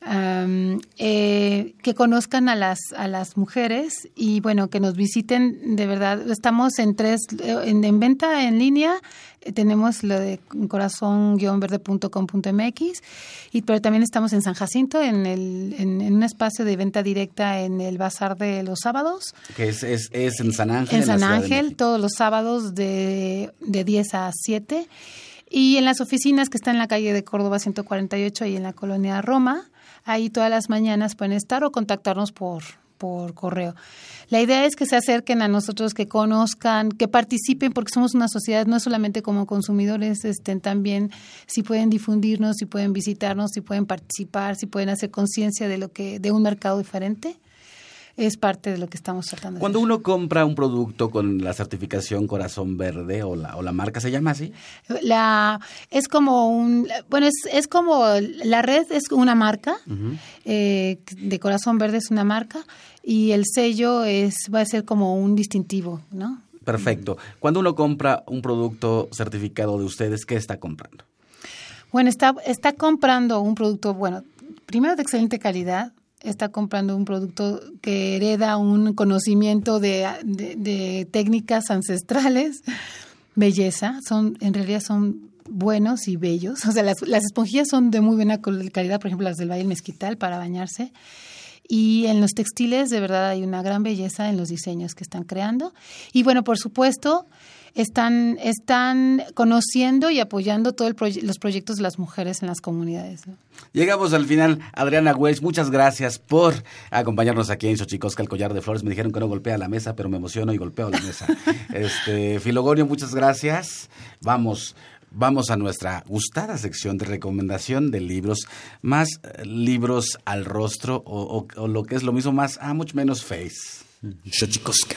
Eh, que conozcan a las a las mujeres y bueno que nos visiten. De verdad estamos en tres en, en venta en línea. Eh, tenemos lo de corazón-verde.com.mx y pero también estamos en San Jacinto en el en, un espacio de venta directa en el bazar de los sábados. Que es, es, es en San Ángel en, San Ángel todos los sábados de, de 10 a 7 y en las oficinas que están en la calle de Córdoba 148 y en la colonia Roma Ahí todas las mañanas pueden estar o contactarnos por, por correo. La idea es que se acerquen a nosotros, que conozcan, que participen, porque somos una sociedad no solamente como consumidores, estén también si pueden difundirnos, si pueden visitarnos, si pueden participar, si pueden hacer conciencia de lo que de un mercado diferente es parte de lo que estamos tratando. Cuando uno compra un producto con la certificación Corazón Verde o la, o la marca, ¿se llama así? La, es como un, bueno, es, es como, la red es una marca, eh, de Corazón Verde es una marca y el sello es, va a ser como un distintivo, ¿no? Perfecto. Cuando uno compra un producto certificado de ustedes, ¿qué está comprando? Bueno, está, está comprando un producto, bueno, primero de excelente calidad, está comprando un producto que hereda un conocimiento de, técnicas ancestrales, belleza, son en realidad son buenos y bellos. O sea, las, las esponjillas son de muy buena calidad, por ejemplo, las del Valle Mezquital para bañarse. Y en los textiles, de verdad, hay una gran belleza en los diseños que están creando. Y bueno, por supuesto, están, están conociendo y apoyando todos los proyectos de las mujeres en las comunidades. Llegamos al final. Adriana Weiss, muchas gracias por acompañarnos aquí en Xochicosca, el collar de flores. Me dijeron que no golpea la mesa, pero me emociono y golpeo la mesa. este Filogonio, muchas gracias. Vamos. Vamos a nuestra gustada sección de recomendación de libros, más eh, libros al rostro o, lo que es lo mismo, más, a mucho menos face. Xochicosca.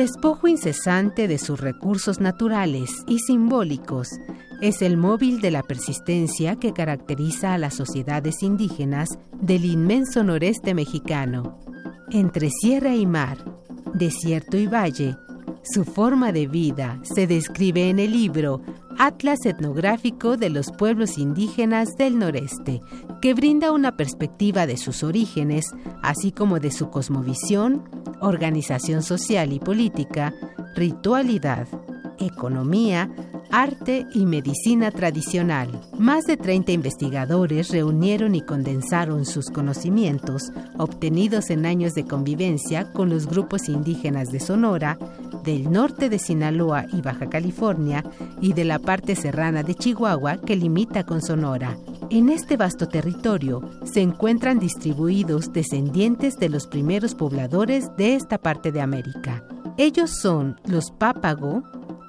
Despojo incesante de sus recursos naturales y simbólicos es el móvil de la persistencia que caracteriza a las sociedades indígenas del inmenso noreste mexicano. Entre sierra y mar, desierto y valle, su forma de vida se describe en el libro Atlas Etnográfico de los Pueblos Indígenas del Noreste, que brinda una perspectiva de sus orígenes, así como de su cosmovisión, organización social y política, ritualidad, economía, arte y medicina tradicional. Más de 30 investigadores reunieron y condensaron sus conocimientos obtenidos en años de convivencia con los grupos indígenas de Sonora, del norte de Sinaloa y Baja California y de la parte serrana de Chihuahua que limita con Sonora. En este vasto territorio se encuentran distribuidos descendientes de los primeros pobladores de esta parte de América. Ellos son los Pápago,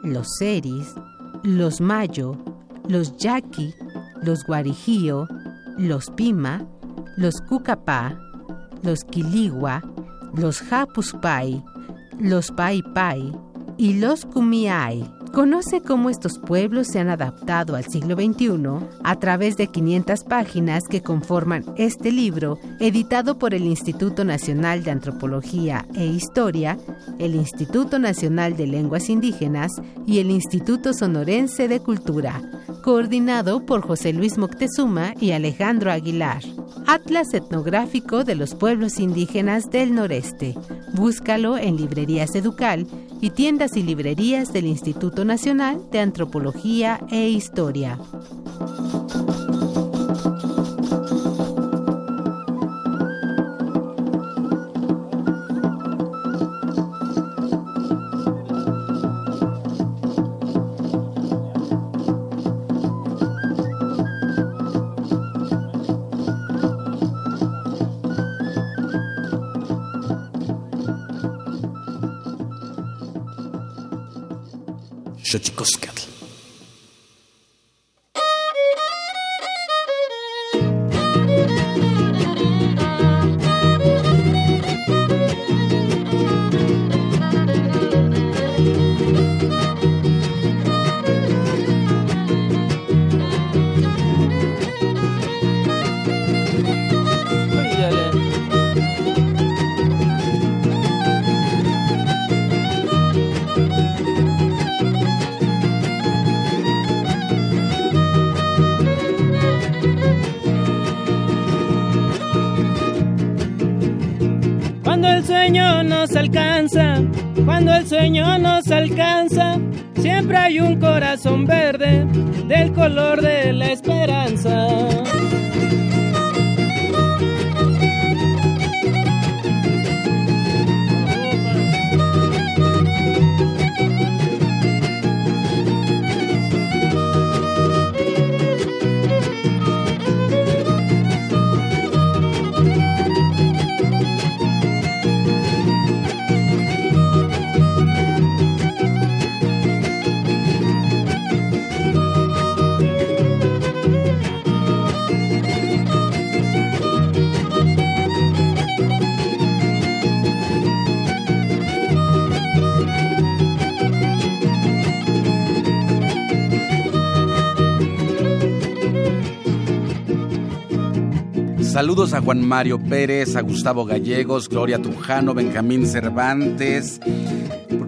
los Seris, los Mayo, los Yaqui, los Guarijío, los Pima, los Cucapá, los Quiligua, los Japuspay, los Pai Pai y los Kumiai. Conoce cómo estos pueblos se han adaptado al siglo XXI a través de 500 páginas que conforman este libro, editado por el Instituto Nacional de Antropología e Historia, el Instituto Nacional de Lenguas Indígenas y el Instituto Sonorense de Cultura, coordinado por José Luis Moctezuma y Alejandro Aguilar. Atlas Etnográfico de los Pueblos Indígenas del Noreste. Búscalo en librerías Educal y tiendas y librerías del Instituto Nacional de Antropología e Historia. Cuando el sueño nos alcanza, siempre hay un corazón verde del color de la esperanza. Saludos a Juan Mario Pérez, a Gustavo Gallegos, Gloria Trujano, Benjamín Cervantes,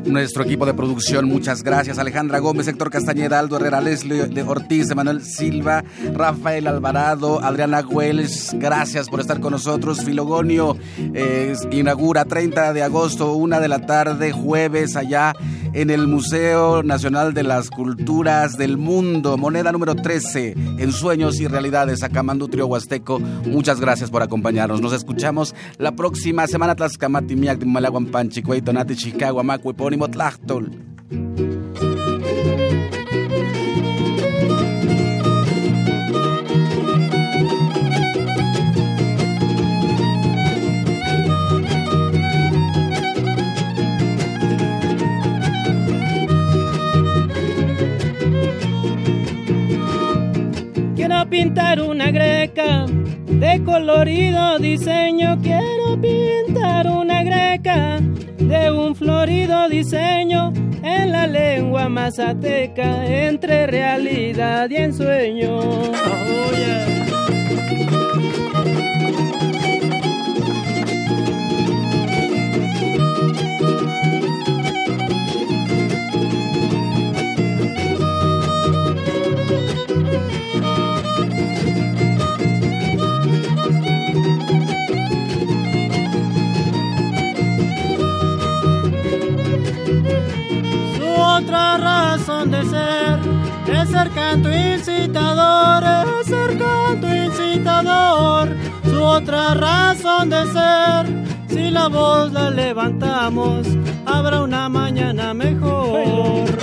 nuestro equipo de producción, muchas gracias. Alejandra Gómez, Héctor Castañeda, Aldo Herrera, Leslie de Ortiz, Emanuel Silva, Rafael Alvarado, Adriana Güelles, gracias por estar con nosotros. Filogonio eh, inaugura 30 de agosto, una de la tarde, jueves, allá en el Museo Nacional de las Culturas del Mundo, moneda número 13, en Sueños y Realidades, Acamandú Trio Huasteco. Muchas gracias por acompañarnos. Nos escuchamos la próxima semana. Tlaxcamati, Miak, Malaguan, Panchicuey, Tonati, Chicago. Pintar una greca de colorido diseño. Quiero pintar una greca de un florido diseño en la lengua mazateca entre realidad y ensueño. Oh, es ser canto incitador, es ser canto incitador, su otra razón de ser, si la voz la levantamos, habrá una mañana mejor.